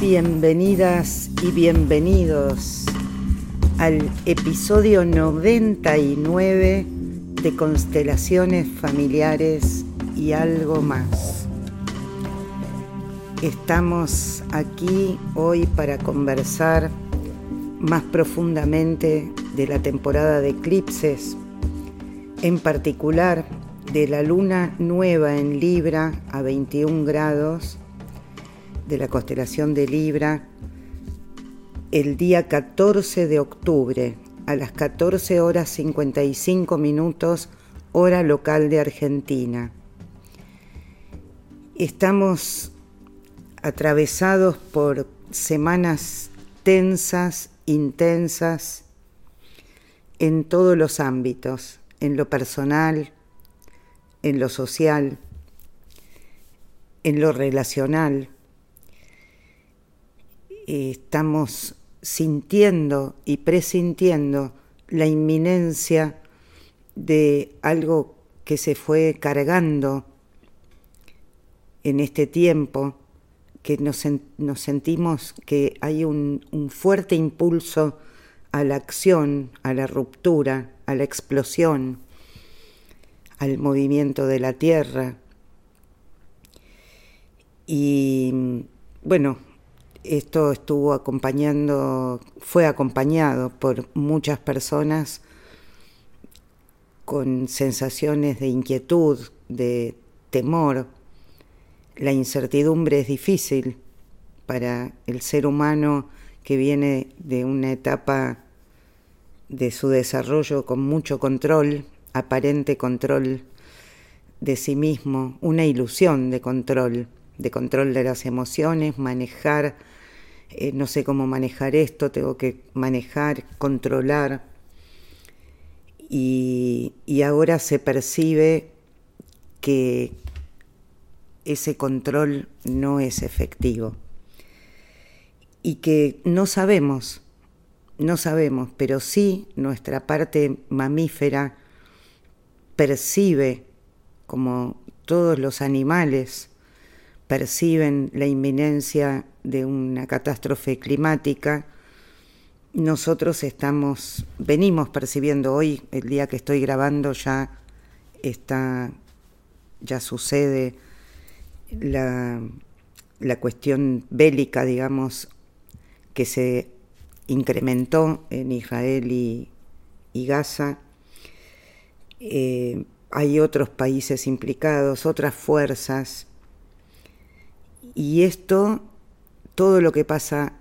Bienvenidas y bienvenidos al episodio 99 de Constelaciones Familiares y algo más. Estamos aquí hoy para conversar más profundamente de la temporada de eclipses, en particular de la luna nueva en Libra a 21 grados de la constelación de Libra el día 14 de octubre a las 14 horas 55 minutos hora local de Argentina. Estamos atravesados por semanas tensas, intensas, en todos los ámbitos, en lo personal, en lo social, en lo relacional. Estamos sintiendo y presintiendo la inminencia de algo que se fue cargando en este tiempo, que nos, sentimos que hay un, un fuerte impulso a la acción, a la ruptura, a la explosión, al movimiento de la tierra. Y bueno, esto estuvo acompañando, fue acompañado por muchas personas con sensaciones de inquietud, de temor. La incertidumbre es difícil para el ser humano que viene de una etapa de su desarrollo con mucho control, aparente control de sí mismo, una ilusión de control, de control de las emociones, manejar eh, no sé cómo manejar esto, tengo que manejar, controlar. Y, y ahora se percibe que ese control no es efectivo. Y que no sabemos, no sabemos, pero sí nuestra parte mamífera percibe, como todos los animales, perciben la inminencia de una catástrofe climática, nosotros estamos, venimos percibiendo hoy, el día que estoy grabando ya está, ya sucede la, la cuestión bélica, digamos, que se incrementó en Israel y, Gaza. Eh, hay otros países implicados, otras fuerzas y esto, todo lo que pasa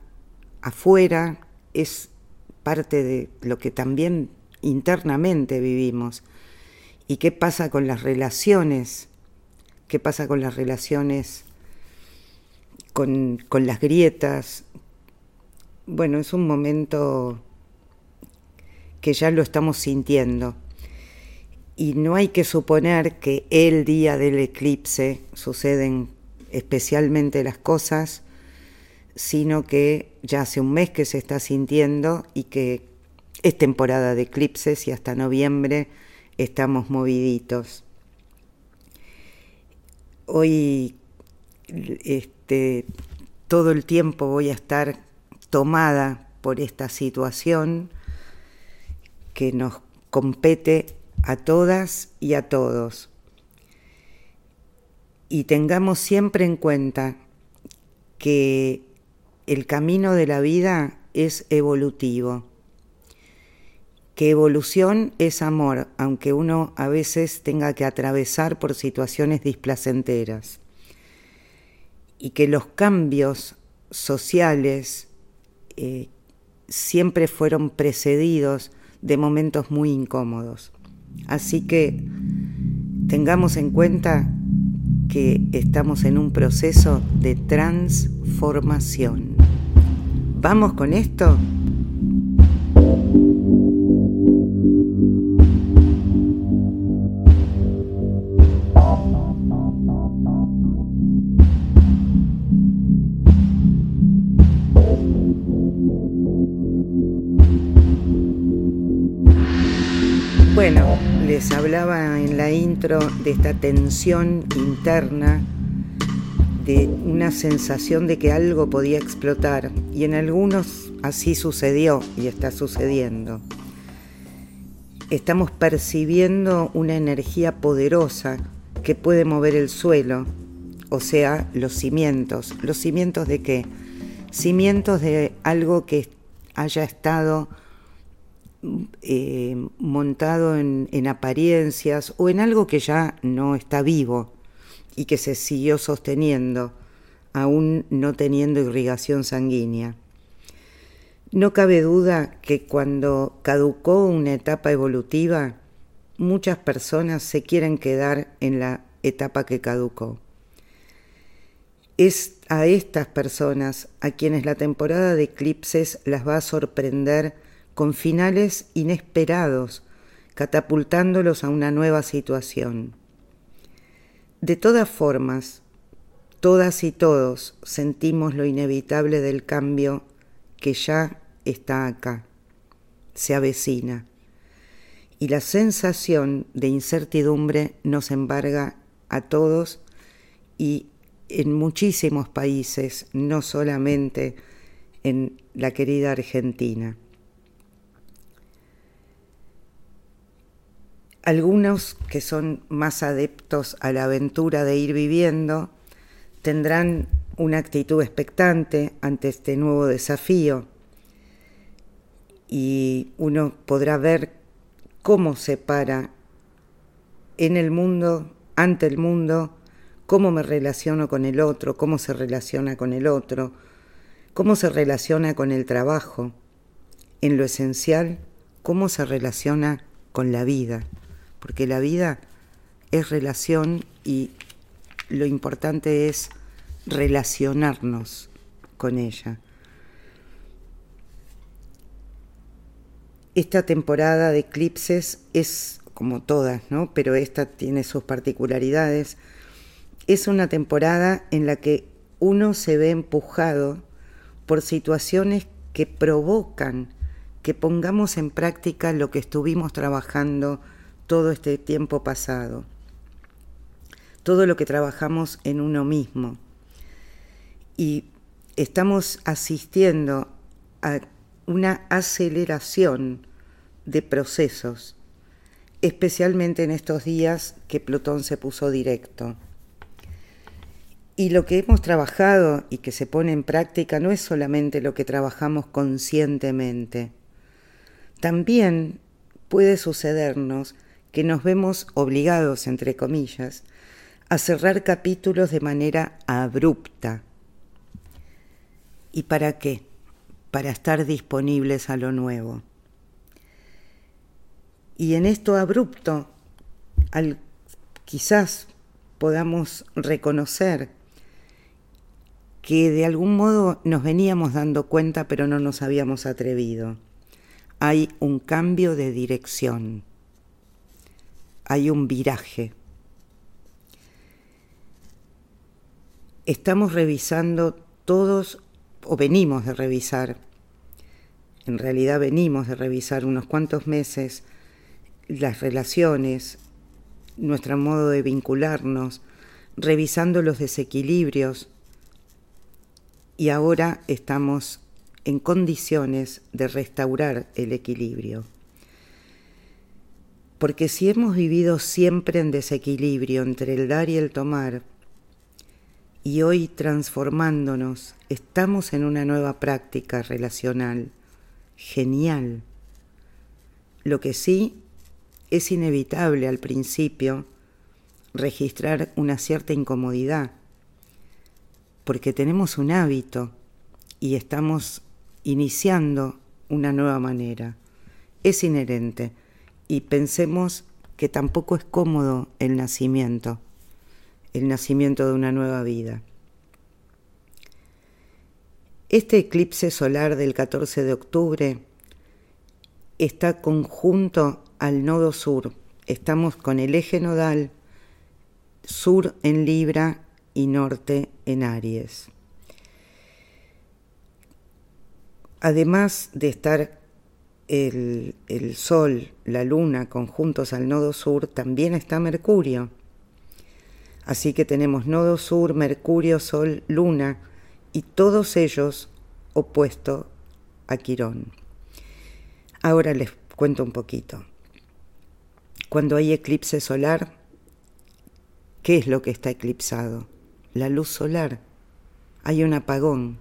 afuera, es parte de lo que también internamente vivimos. ¿Y qué pasa con las relaciones? ¿Qué pasa con las relaciones, con, con las grietas? Bueno, es un momento que ya lo estamos sintiendo. Y no hay que suponer que el día del eclipse suceden especialmente las cosas, sino que ya hace un mes que se está sintiendo y que es temporada de eclipses y hasta noviembre estamos moviditos. Hoy este, todo el tiempo voy a estar tomada por esta situación que nos compete a todas y a todos. Y tengamos siempre en cuenta que el camino de la vida es evolutivo, que evolución es amor, aunque uno a veces tenga que atravesar por situaciones displacenteras, y que los cambios sociales eh, siempre fueron precedidos de momentos muy incómodos. Así que tengamos en cuenta que estamos en un proceso de transformación. ¿Vamos con esto? Bueno, les hablaba en la intro de esta tensión interna, de una sensación de que algo podía explotar y en algunos así sucedió y está sucediendo. Estamos percibiendo una energía poderosa que puede mover el suelo, o sea, los cimientos. ¿Los cimientos de qué? Cimientos de algo que haya estado eh, montado en, en apariencias o en algo que ya no está vivo y que se siguió sosteniendo, aún no teniendo irrigación sanguínea. No cabe duda que cuando caducó una etapa evolutiva, muchas personas se quieren quedar en la etapa que caducó. Es a estas personas a quienes la temporada de eclipses las va a sorprender con finales inesperados, catapultándolos a una nueva situación. De todas formas, todas y todos sentimos lo inevitable del cambio que ya está acá, se avecina, y la sensación de incertidumbre nos embarga a todos y en muchísimos países, no solamente en la querida Argentina. Algunos que son más adeptos a la aventura de ir viviendo tendrán una actitud expectante ante este nuevo desafío. Y uno podrá ver cómo se para en el mundo, ante el mundo, cómo me relaciono con el otro, cómo se relaciona con el otro, cómo se relaciona con el trabajo, en lo esencial, cómo se relaciona con la vida porque la vida es relación y lo importante es relacionarnos con ella. Esta temporada de eclipses es como todas, ¿no? Pero esta tiene sus particularidades. Es una temporada en la que uno se ve empujado por situaciones que provocan que pongamos en práctica lo que estuvimos trabajando todo este tiempo pasado, todo lo que trabajamos en uno mismo. Y estamos asistiendo a una aceleración de procesos, especialmente en estos días que Plutón se puso directo. Y lo que hemos trabajado y que se pone en práctica no es solamente lo que trabajamos conscientemente, también puede sucedernos que nos vemos obligados, entre comillas, a cerrar capítulos de manera abrupta. ¿Y para qué? Para estar disponibles a lo nuevo. Y en esto abrupto, al, quizás podamos reconocer que de algún modo nos veníamos dando cuenta pero no nos habíamos atrevido. Hay un cambio de dirección hay un viraje. Estamos revisando todos, o venimos de revisar, en realidad venimos de revisar unos cuantos meses las relaciones, nuestro modo de vincularnos, revisando los desequilibrios y ahora estamos en condiciones de restaurar el equilibrio. Porque si hemos vivido siempre en desequilibrio entre el dar y el tomar, y hoy transformándonos, estamos en una nueva práctica relacional, genial. Lo que sí es inevitable al principio registrar una cierta incomodidad, porque tenemos un hábito y estamos iniciando una nueva manera. Es inherente y pensemos que tampoco es cómodo el nacimiento, el nacimiento de una nueva vida. Este eclipse solar del 14 de octubre está conjunto al nodo sur. Estamos con el eje nodal sur en Libra y norte en Aries. Además de estar el, el, Sol, la Luna conjuntos al nodo sur, también está Mercurio. Así que tenemos nodo sur, Mercurio, Sol, Luna y todos ellos opuestos a Quirón. Ahora les cuento un poquito. Cuando hay eclipse solar, ¿qué es lo que está eclipsado? La luz solar. Hay un apagón.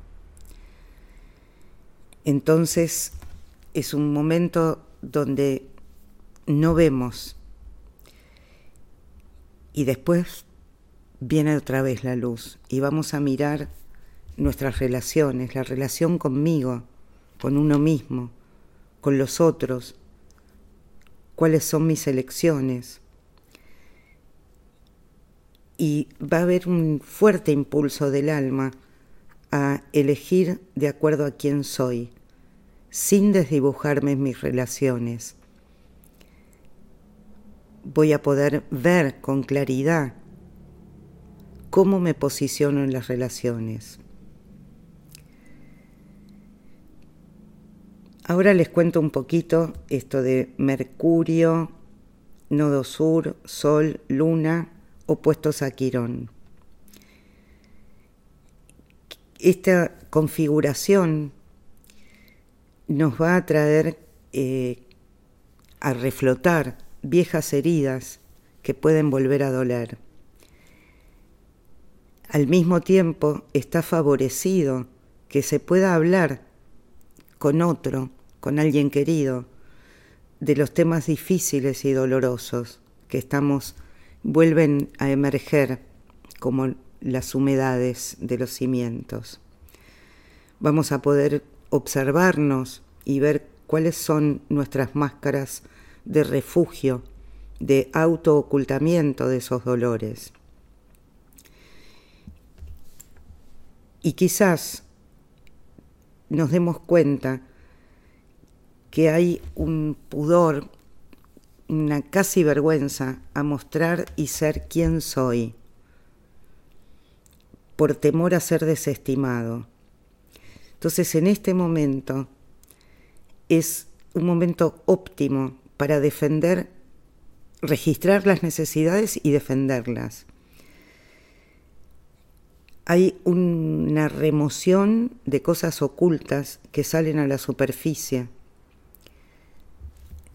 Entonces es un momento donde no vemos y después viene otra vez la luz y vamos a mirar nuestras relaciones, la relación conmigo, con uno mismo, con los otros, cuáles son mis elecciones. Y va a haber un fuerte impulso del alma a elegir de acuerdo a quién soy, sin desdibujarme mis relaciones. Voy a poder ver con claridad cómo me posiciono en las relaciones. Ahora les cuento un poquito esto de Mercurio, Nodo Sur, Sol, Luna, opuestos a Quirón. Esta configuración nos va a traer eh, a reflotar viejas heridas que pueden volver a doler. Al mismo tiempo está favorecido que se pueda hablar con otro con alguien querido, de los temas difíciles y dolorosos que estamos vuelven a emerger como las humedades de los cimientos. Vamos a poder observarnos y ver cuáles son nuestras máscaras de refugio, de autoocultamiento de esos dolores. Y quizás nos demos cuenta que hay un pudor, una casi vergüenza a mostrar y ser quien soy, por temor a ser desestimado. Entonces en este momento es un momento óptimo para defender, registrar las necesidades y defenderlas. Hay una remoción de cosas ocultas que salen a la superficie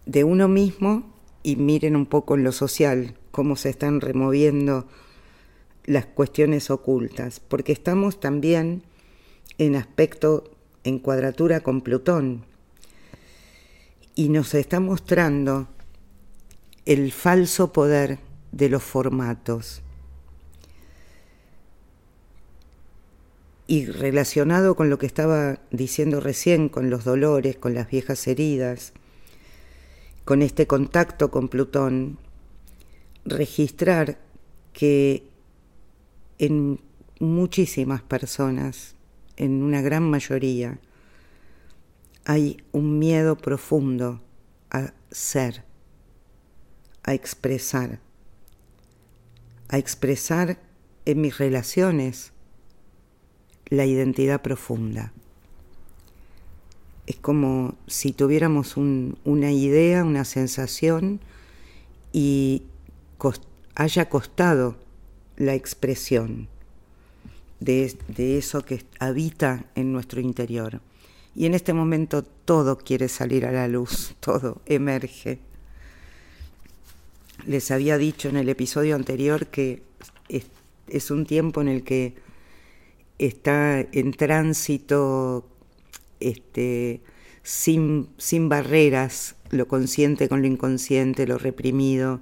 de uno mismo y miren un poco en lo social, cómo se están removiendo las cuestiones ocultas, porque estamos también en aspecto, en cuadratura con Plutón, y nos está mostrando el falso poder de los formatos. Y relacionado con lo que estaba diciendo recién, con los dolores, con las viejas heridas, con este contacto con Plutón, registrar que en muchísimas personas, en una gran mayoría, hay un miedo profundo a ser, a expresar, a expresar en mis relaciones la identidad profunda. Es como si tuviéramos una idea, una sensación y haya costado la expresión de, eso que habita en nuestro interior. Y en este momento todo quiere salir a la luz, todo emerge. Les había dicho en el episodio anterior que es, es un tiempo en el que está en tránsito este, sin, sin barreras, lo consciente con lo inconsciente, lo reprimido.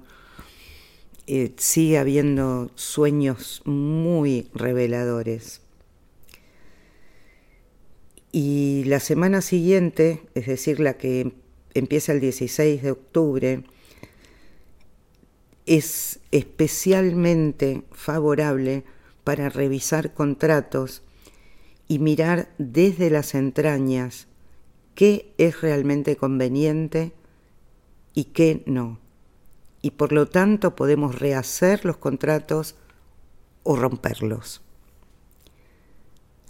Eh, sigue habiendo sueños muy reveladores. Y la semana siguiente, es decir, la que empieza el 16 de octubre, es especialmente favorable para revisar contratos y mirar desde las entrañas qué es realmente conveniente y qué no. Y por lo tanto podemos rehacer los contratos o romperlos.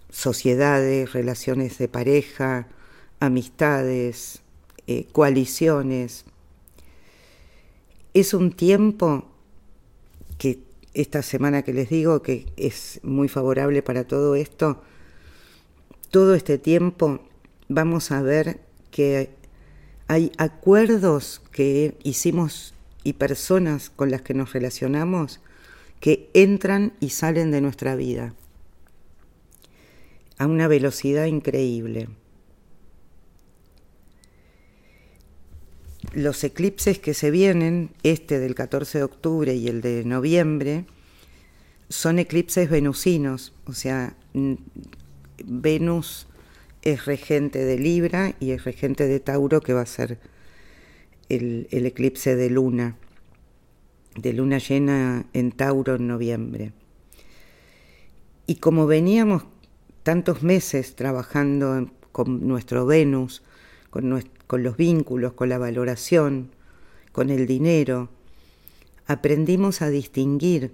Sociedades, relaciones de pareja, amistades, eh, coaliciones. Es un tiempo que esta semana que les digo que es muy favorable para todo esto, todo este tiempo vamos a ver que hay acuerdos que hicimos y personas con las que nos relacionamos que entran y salen de nuestra vida a una velocidad increíble. Los eclipses que se vienen, este del 14 de octubre y el de noviembre, son eclipses venusinos, o sea, Venus es regente de Libra y es regente de Tauro, que va a ser el, eclipse de luna de luna llena en Tauro en noviembre. Y como veníamos tantos meses trabajando con nuestro Venus, con, los vínculos, con la valoración, con el dinero, aprendimos a distinguir,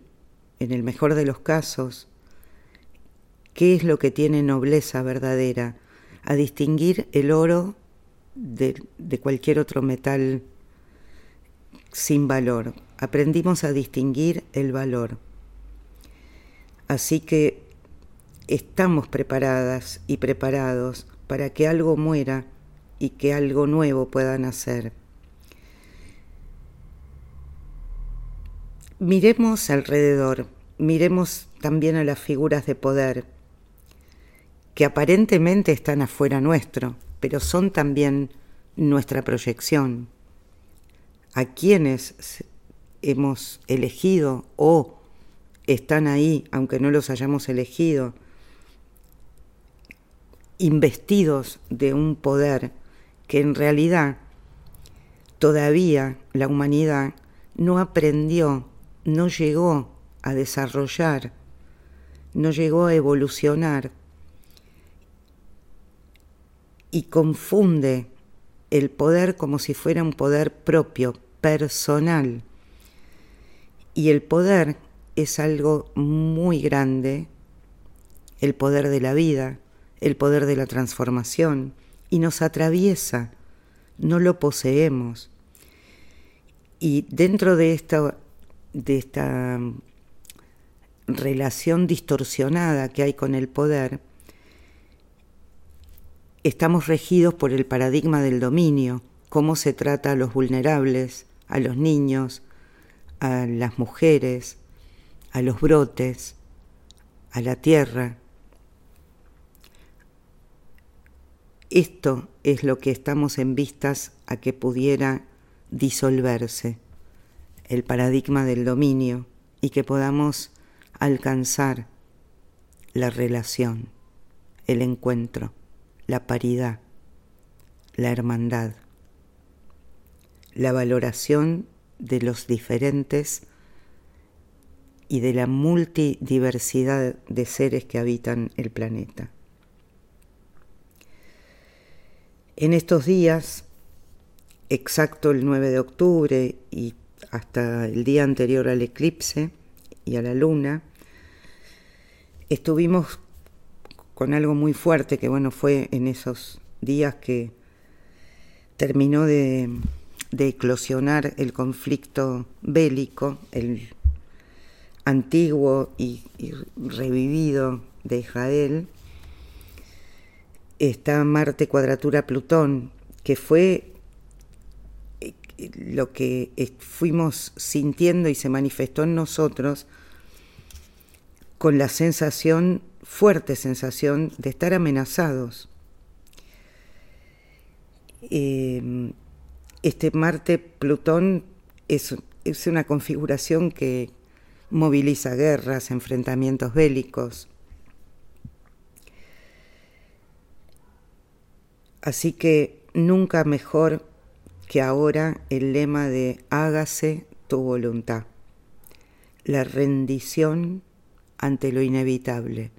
en el mejor de los casos, qué es lo que tiene nobleza verdadera, a distinguir el oro de, cualquier otro metal sin valor. Aprendimos a distinguir el valor. Así que estamos preparadas y preparados para que algo muera y que algo nuevo pueda nacer. Miremos alrededor, miremos también a las figuras de poder, que aparentemente están afuera nuestro, pero son también nuestra proyección. A quienes hemos elegido o están ahí, aunque no los hayamos elegido, investidos de un poder que en realidad todavía la humanidad no aprendió, no llegó a desarrollar, no llegó a evolucionar y confunde el poder como si fuera un poder propio, personal. Y el poder es algo muy grande, el poder de la vida, el poder de la transformación, y nos atraviesa, no lo poseemos. Y dentro de esta, de esta relación distorsionada que hay con el poder, estamos regidos por el paradigma del dominio, cómo se trata a los vulnerables, a los niños, a las mujeres, a los brotes, a la tierra. Esto es lo que estamos en vistas a que pudiera disolverse, el paradigma del dominio, y que podamos alcanzar la relación, el encuentro la paridad, la hermandad, la valoración de los diferentes y de la multidiversidad de seres que habitan el planeta. En estos días, exacto el 9 de octubre y hasta el día anterior al eclipse y a la luna, estuvimos con algo muy fuerte que bueno fue en esos días que terminó de, eclosionar el conflicto bélico, el antiguo y, y revivido de Israel, está Marte cuadratura Plutón, que fue eh, lo que fuimos sintiendo y se manifestó en nosotros con la sensación fuerte sensación de estar amenazados. Eh, este Marte-Plutón es, es una configuración que moviliza guerras, enfrentamientos bélicos. Así que nunca mejor que ahora el lema de hágase tu voluntad, la rendición ante lo inevitable,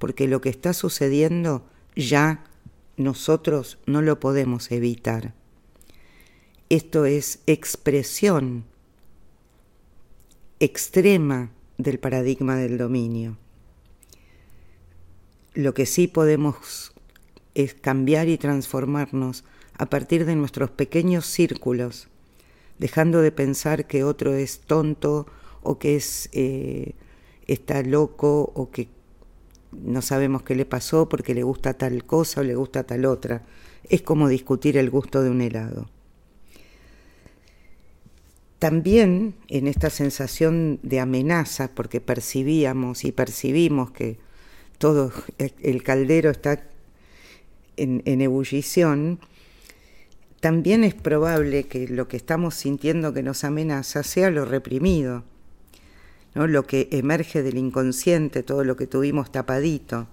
porque lo que está sucediendo ya nosotros no lo podemos evitar. Esto es expresión extrema del paradigma del dominio. Lo que sí podemos es cambiar y transformarnos a partir de nuestros pequeños círculos, dejando de pensar que otro es tonto o que es, eh, está loco o que no sabemos qué le pasó porque le gusta tal cosa o le gusta tal otra. Es como discutir el gusto de un helado. También en esta sensación de amenaza, porque percibíamos y percibimos que todo el caldero está en, en ebullición, también es probable que lo que estamos sintiendo que nos amenaza sea lo reprimido, lo que emerge del inconsciente, todo lo que tuvimos tapadito.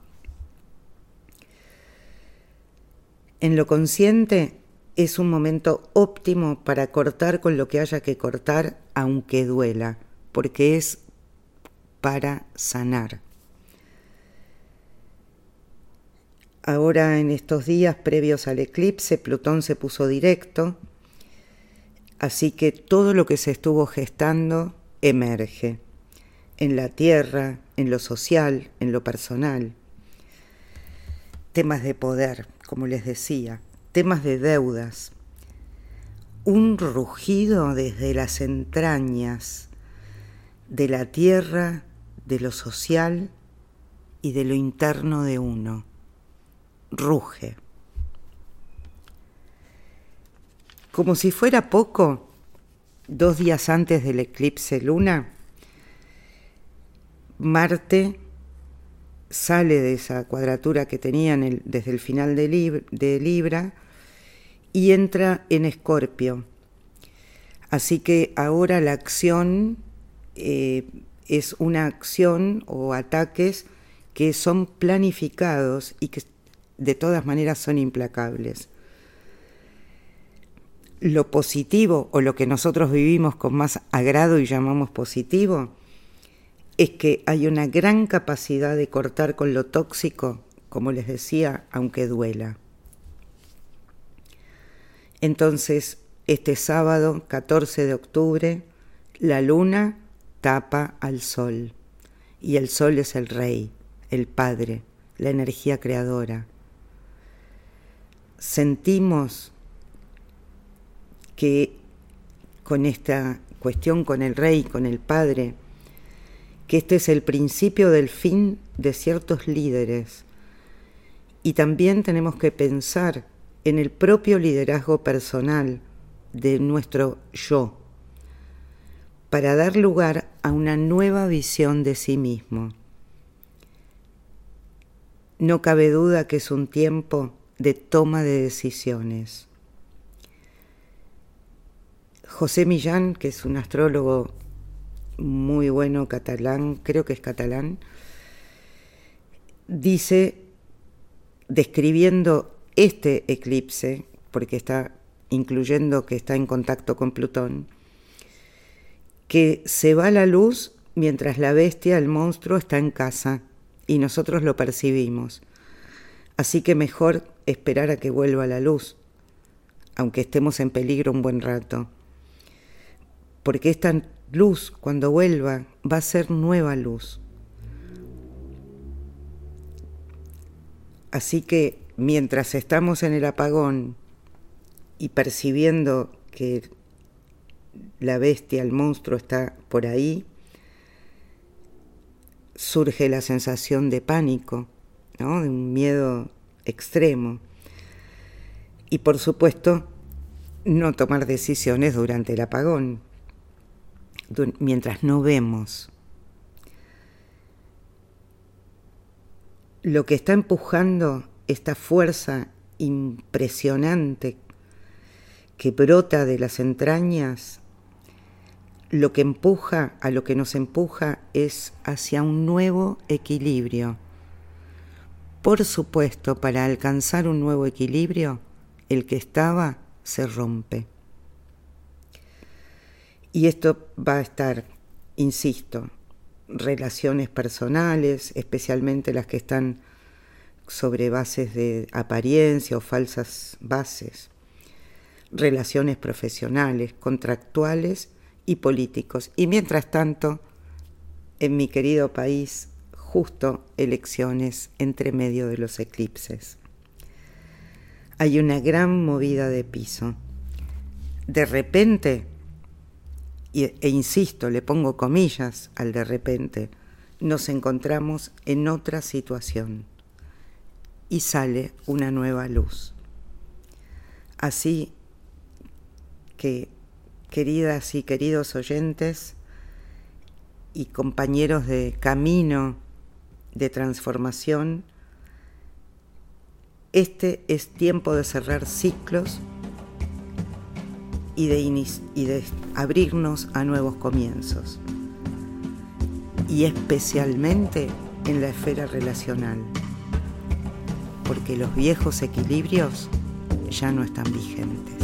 En lo consciente es un momento óptimo para cortar con lo que haya que cortar, aunque duela, porque es para sanar. Ahora en estos días previos al eclipse, Plutón se puso directo, así que todo lo que se estuvo gestando emerge en la tierra, en lo social, en lo personal. Temas de poder, como les decía, temas de deudas. Un rugido desde las entrañas de la tierra, de lo social y de lo interno de uno. Ruge. Como si fuera poco, dos días antes del eclipse luna, Marte sale de esa cuadratura que tenía desde el final de, Libra y entra en Escorpio. Así que ahora la acción eh, es una acción o ataques que son planificados y que de todas maneras son implacables. Lo positivo o lo que nosotros vivimos con más agrado y llamamos positivo es que hay una gran capacidad de cortar con lo tóxico, como les decía, aunque duela. Entonces, este sábado 14 de octubre, la luna tapa al sol, y el sol es el rey, el padre, la energía creadora. Sentimos que con esta cuestión con el rey, con el padre, que este es el principio del fin de ciertos líderes. Y también tenemos que pensar en el propio liderazgo personal de nuestro yo, para dar lugar a una nueva visión de sí mismo. No cabe duda que es un tiempo de toma de decisiones. José Millán, que es un astrólogo muy bueno catalán, creo que es catalán, dice, describiendo este eclipse, porque está incluyendo que está en contacto con Plutón, que se va la luz mientras la bestia, el monstruo, está en casa y nosotros lo percibimos. Así que mejor esperar a que vuelva la luz, aunque estemos en peligro un buen rato. Porque esta luz, cuando vuelva, va a ser nueva luz. Así que mientras estamos en el apagón y percibiendo que la bestia, el monstruo está por ahí, surge la sensación de pánico, ¿no? de un miedo extremo. Y por supuesto, no tomar decisiones durante el apagón, mientras no vemos. Lo que está empujando esta fuerza impresionante que brota de las entrañas, lo que empuja a lo que nos empuja es hacia un nuevo equilibrio. Por supuesto, para alcanzar un nuevo equilibrio, el que estaba se rompe. Y esto va a estar, insisto, relaciones personales, especialmente las que están sobre bases de apariencia o falsas bases, relaciones profesionales, contractuales y políticos. Y mientras tanto, en mi querido país, justo elecciones entre medio de los eclipses. Hay una gran movida de piso. De repente, e insisto, le pongo comillas al de repente, nos encontramos en otra situación y sale una nueva luz. Así que, queridas y queridos oyentes y compañeros de camino de transformación, este es tiempo de cerrar ciclos y de, abrirnos a nuevos comienzos, y especialmente en la esfera relacional, porque los viejos equilibrios ya no están vigentes.